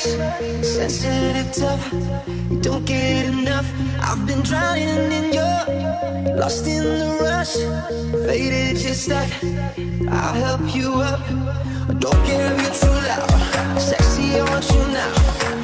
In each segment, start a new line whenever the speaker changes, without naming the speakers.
Sensitive, tough, don't get enough. I've been drowning in your, lost in the rush. Faded, just stuck. I'll help you up. Don't give you too loud. Sexy, I want you now.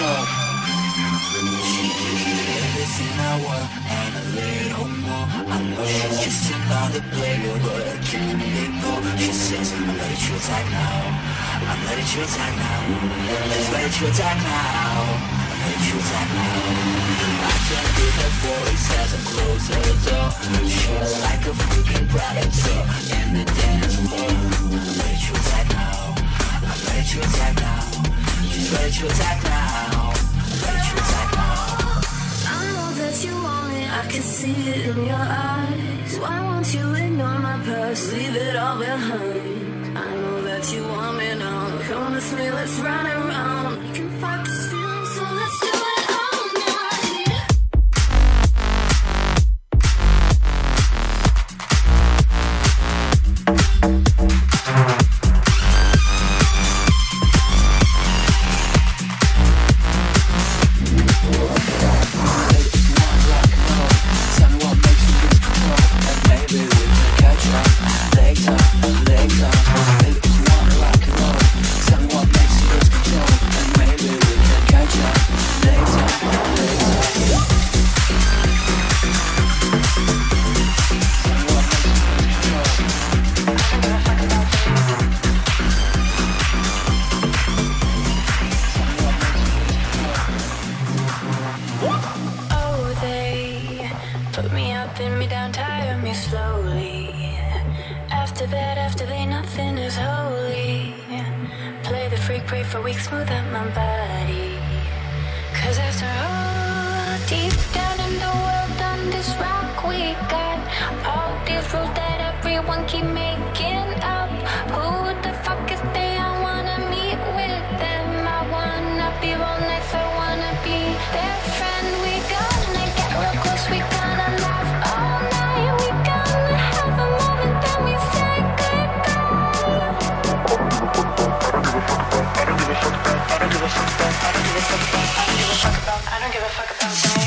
control. Missing hour and a
little more. I know she's just another player, but I can't let go. She says, I'm ready to attack now. I'm ready to attack now. I'm ready to attack now. I ready to attack now. I can hear her voice as I close her door. She's like a freaking predator in the dance floor. I'm ready to attack now. I'm ready to attack now. She's ready to attack now.
I can see it in your eyes. Why won't you ignore my past? Leave it all behind. I know that you want me now. Come with me, let's run around. don't give a fuck about that.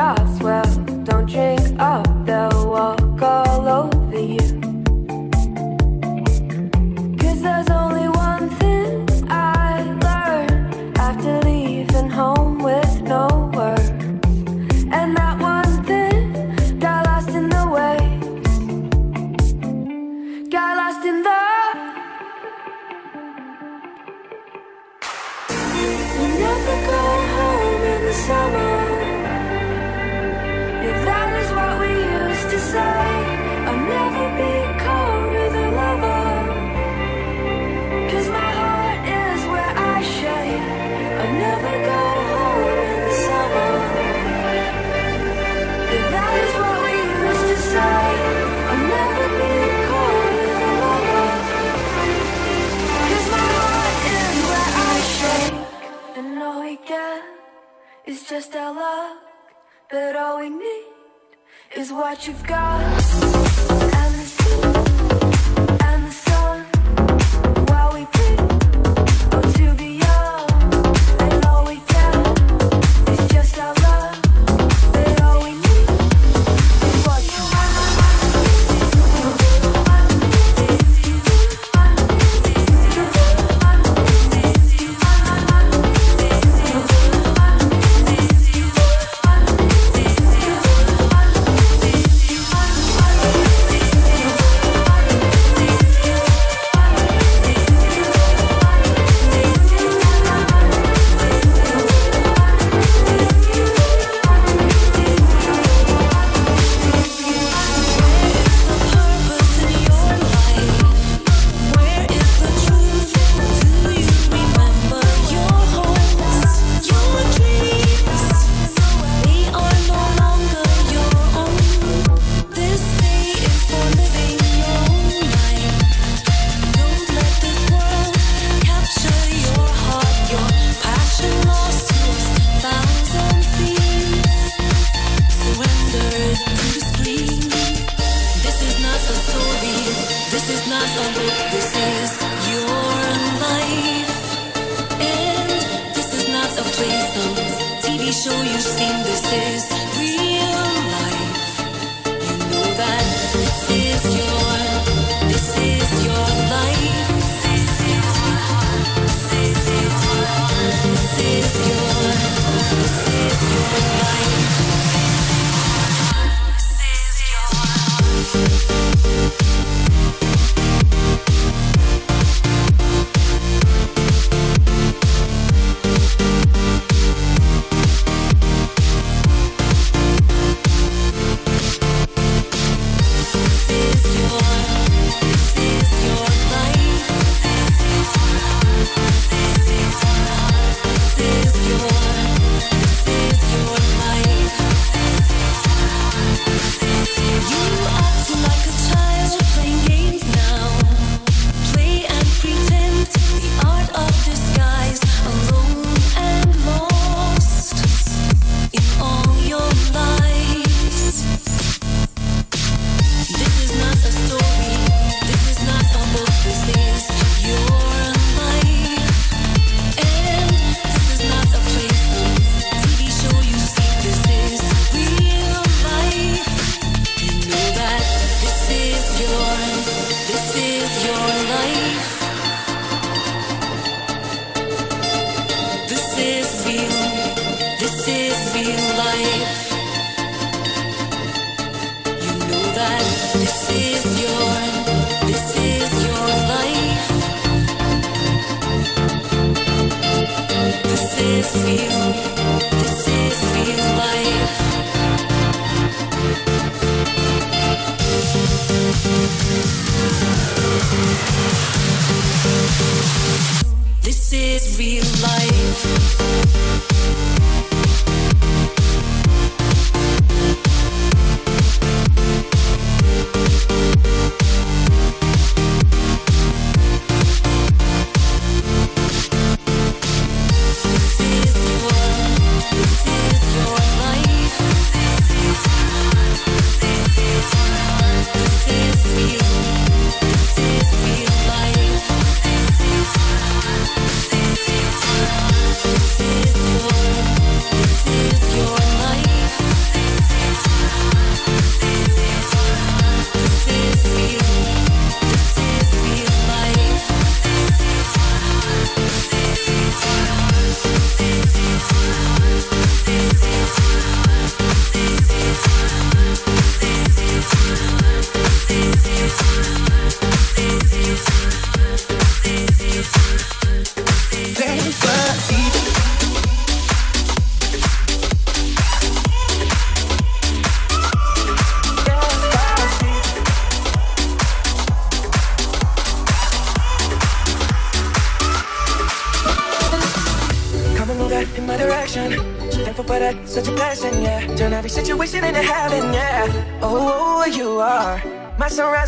This is your life.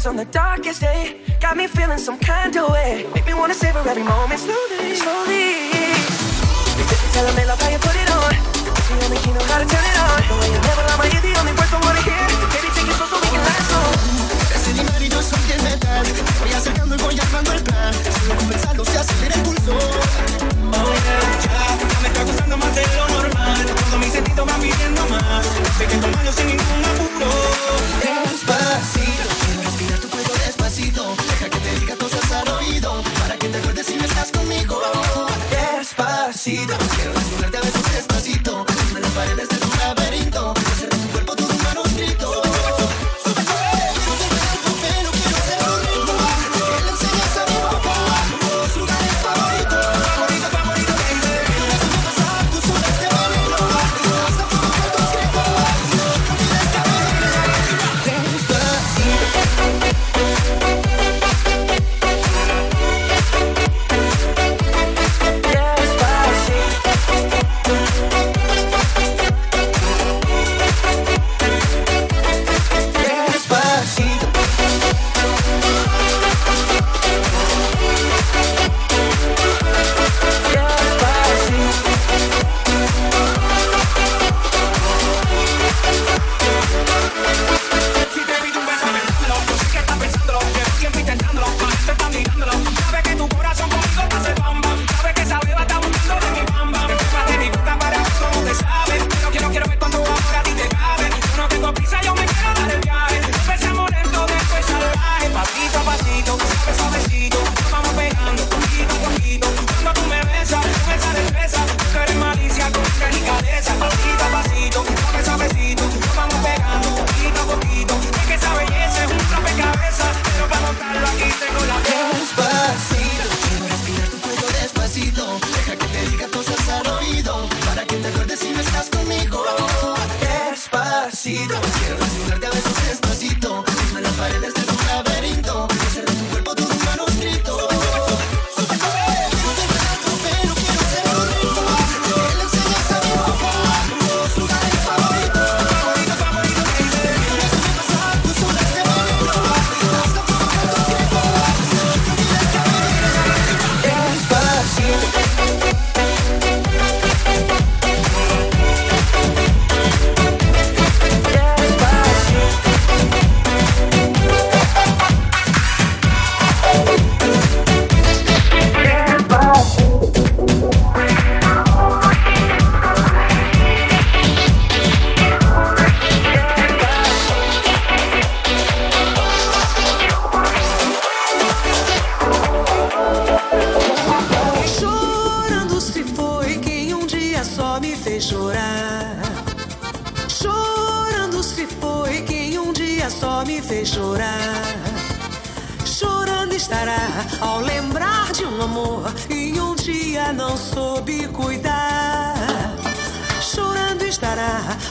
on the dark.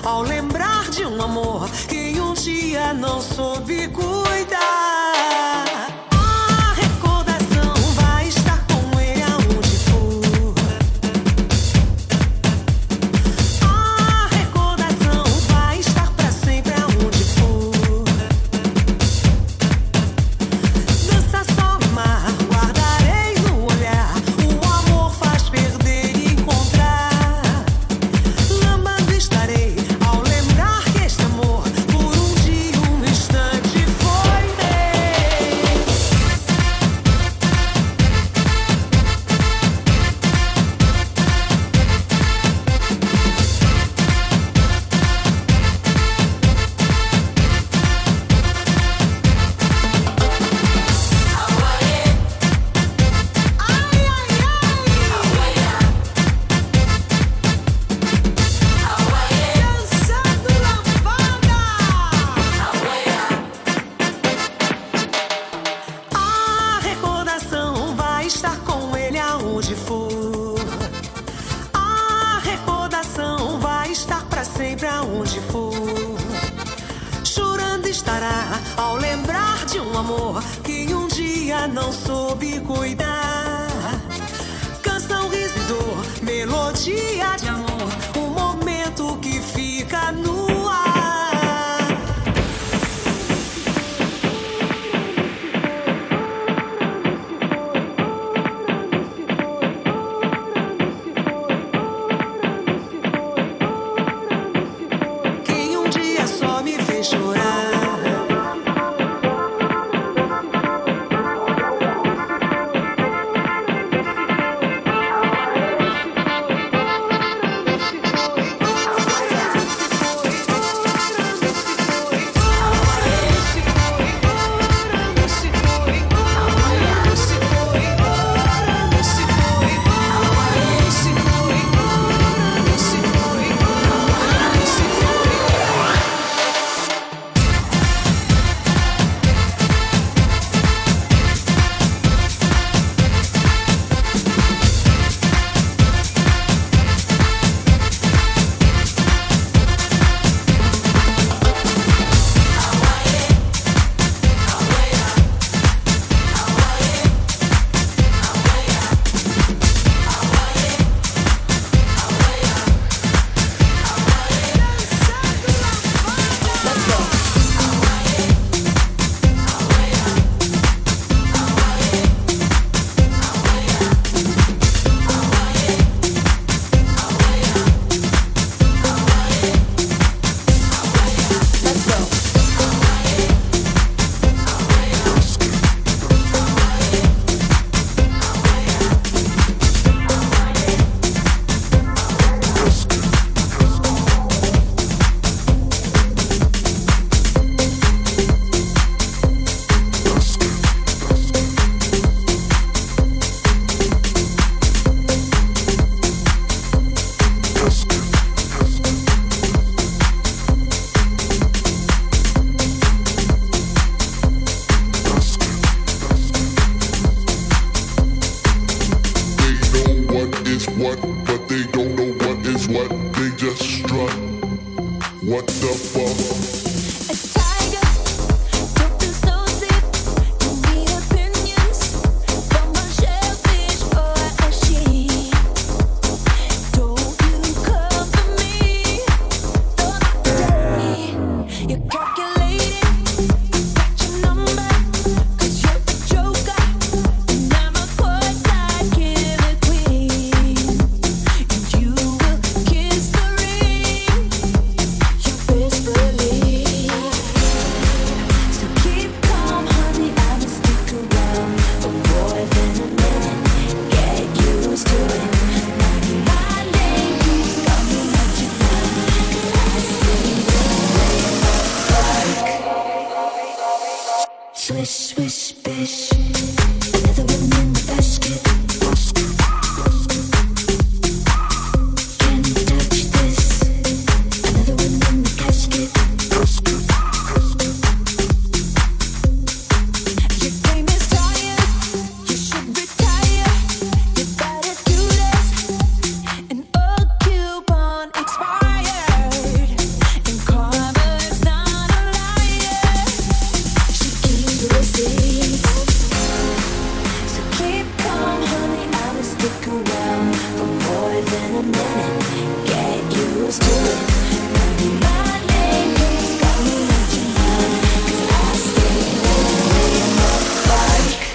ao lembrar de
um amor que um dia não soube cuidar.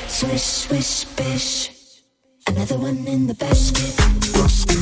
Swish, swish, bish. Another one in the basket.